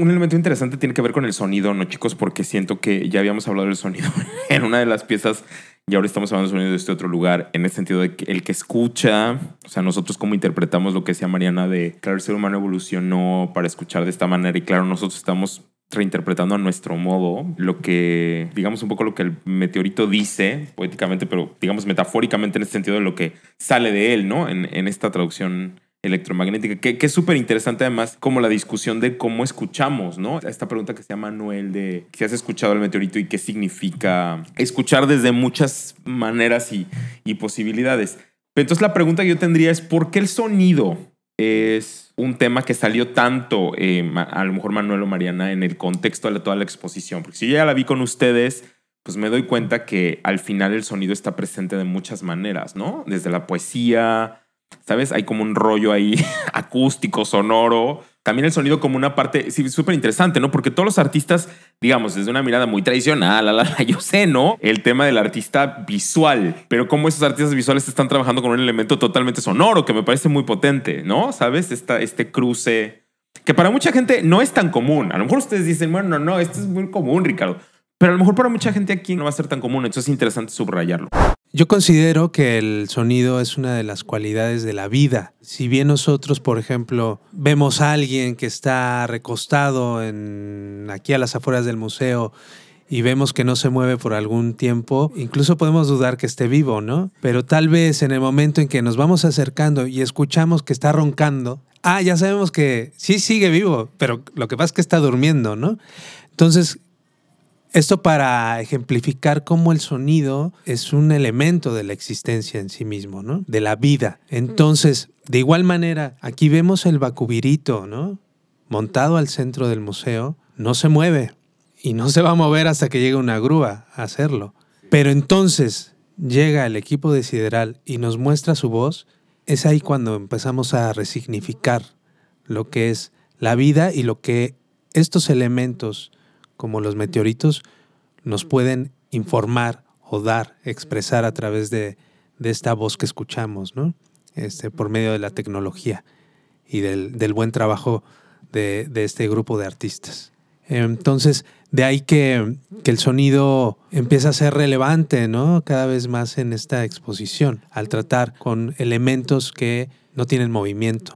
Un elemento interesante tiene que ver con el sonido, ¿no, chicos? Porque siento que ya habíamos hablado del sonido en una de las piezas y ahora estamos hablando del sonido de este otro lugar, en el sentido de que el que escucha, o sea, nosotros cómo interpretamos lo que decía Mariana de, claro, el ser humano evolucionó para escuchar de esta manera y claro, nosotros estamos reinterpretando a nuestro modo lo que, digamos un poco lo que el meteorito dice poéticamente, pero digamos metafóricamente en el sentido de lo que sale de él, ¿no? En, en esta traducción electromagnética, que, es súper interesante además como la discusión de cómo escuchamos, ¿no? Esta pregunta que se llama Manuel de si has escuchado el meteorito y qué significa escuchar desde muchas maneras y, posibilidades. Entonces la pregunta que yo tendría es, ¿por qué el sonido es un tema que salió tanto, eh, a lo mejor Manuel o Mariana, en el contexto de toda la exposición? Porque si yo ya la vi con ustedes, pues me doy cuenta que al final el sonido está presente de muchas maneras, ¿no? Desde la poesía, ¿sabes? Hay como un rollo ahí acústico, sonoro. También el sonido como una parte, súper interesante, ¿no? Porque todos los artistas, digamos, desde una mirada muy tradicional, la, la, yo sé, ¿no? El tema del artista visual, pero cómo esos artistas visuales están trabajando con un elemento totalmente sonoro que me parece muy potente, ¿no? ¿Sabes? Esta, este cruce que para mucha gente no es tan común. A lo mejor ustedes dicen, bueno, no, no, esto es muy común, Ricardo. Pero a lo mejor para mucha gente aquí no va a ser tan común, entonces es interesante subrayarlo. Yo considero que el sonido es una de las cualidades de la vida. Si bien nosotros, por ejemplo, vemos a alguien que está recostado en, aquí a las afueras del museo y vemos que no se mueve por algún tiempo, incluso podemos dudar que esté vivo, ¿no? Pero tal vez en el momento en que nos vamos acercando y escuchamos que está roncando, ah, ya sabemos que sí sigue vivo, pero lo que pasa es que está durmiendo, ¿no? Entonces, esto para ejemplificar cómo el sonido es un elemento de la existencia en sí mismo, ¿no? De la vida. Entonces, de igual manera, aquí vemos el bacubirito, ¿no? Montado al centro del museo, no se mueve y no se va a mover hasta que llegue una grúa a hacerlo. Pero entonces llega el equipo de Sideral y nos muestra su voz, es ahí cuando empezamos a resignificar lo que es la vida y lo que estos elementos como los meteoritos nos pueden informar o dar, expresar a través de, esta voz que escuchamos, ¿no? Este, por medio de la tecnología y del, buen trabajo de, este grupo de artistas. Entonces, de ahí que, que, el sonido empieza a ser relevante, ¿no? Cada vez más en esta exposición, al tratar con elementos que no tienen movimiento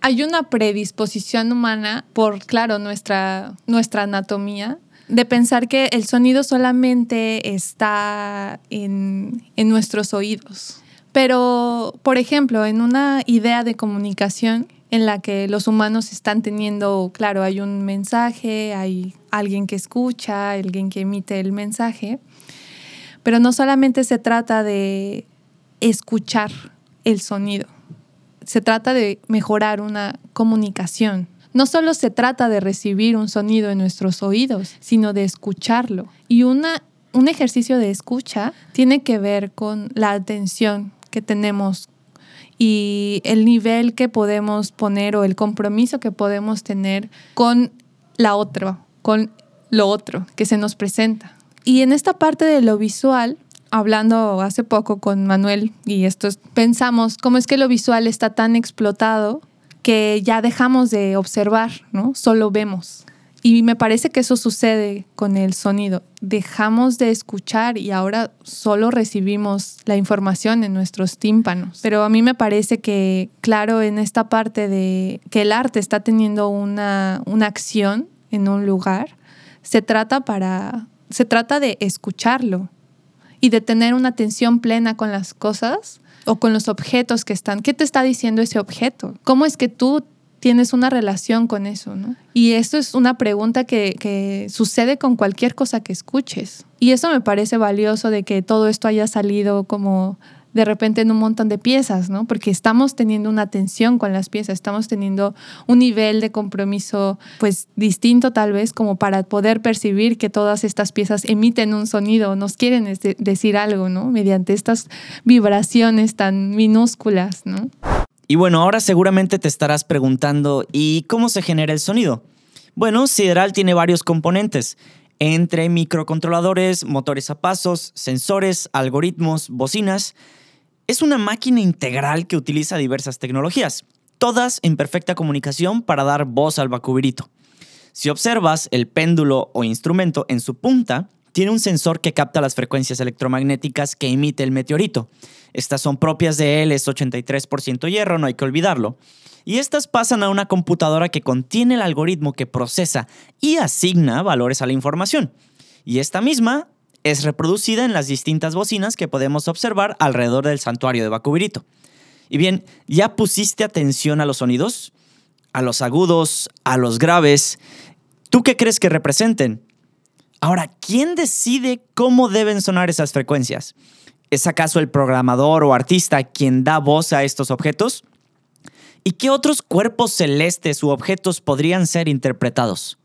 hay una predisposición humana por, claro, nuestra, nuestra anatomía, de pensar que el sonido solamente está en, en nuestros oídos. Pero, por ejemplo, en una idea de comunicación en la que los humanos están teniendo, claro, hay un mensaje, hay alguien que escucha, alguien que emite el mensaje, pero no solamente se trata de escuchar el sonido, se trata de mejorar una comunicación. No solo se trata de recibir un sonido en nuestros oídos, sino de escucharlo. Y una, un ejercicio de escucha tiene que ver con la atención que tenemos y el nivel que podemos poner o el compromiso que podemos tener con la otra, con lo otro que se nos presenta. Y en esta parte de lo visual, hablando hace poco con Manuel y esto pensamos cómo es que lo visual está tan explotado que ya dejamos de observar, ¿no? Solo vemos. Y me parece que eso sucede con el sonido. Dejamos de escuchar y ahora solo recibimos la información en nuestros tímpanos. Pero a mí me parece que, claro, en esta parte de que el arte está teniendo una, una acción en un lugar, se trata para se trata de escucharlo, y de tener una atención plena con las cosas o con los objetos que están. ¿Qué te está diciendo ese objeto? ¿Cómo es que tú tienes una relación con eso? ¿no? Y esto es una pregunta que, que sucede con cualquier cosa que escuches. Y eso me parece valioso de que todo esto haya salido como de repente en un montón de piezas, ¿no? Porque estamos teniendo una atención con las piezas, estamos teniendo un nivel de compromiso pues distinto tal vez como para poder percibir que todas estas piezas emiten un sonido, nos quieren decir algo, ¿no? Mediante estas vibraciones tan minúsculas, ¿no? Y bueno, ahora seguramente te estarás preguntando, ¿y cómo se genera el sonido? Bueno, Sideral tiene varios componentes entre microcontroladores, motores a pasos, sensores, algoritmos, bocinas es una máquina integral que utiliza diversas tecnologías, todas en perfecta comunicación para dar voz al bacubirito. Si observas el péndulo o instrumento en su punta, tiene un sensor que capta las frecuencias electromagnéticas que emite el meteorito. Estas son propias de él, es 83% hierro, no hay que olvidarlo. Y estas pasan a una computadora que contiene el algoritmo que procesa y asigna valores a la información. Y esta misma es reproducida en las distintas bocinas que podemos observar alrededor del santuario de Bacubirito. Y bien, ¿ya pusiste atención a los sonidos? A los agudos, a los graves. ¿Tú qué crees que representen? Ahora, ¿quién decide cómo deben sonar esas frecuencias? ¿Es acaso el programador o artista quien da voz a estos objetos? ¿Y qué otros cuerpos celestes u objetos podrían ser interpretados?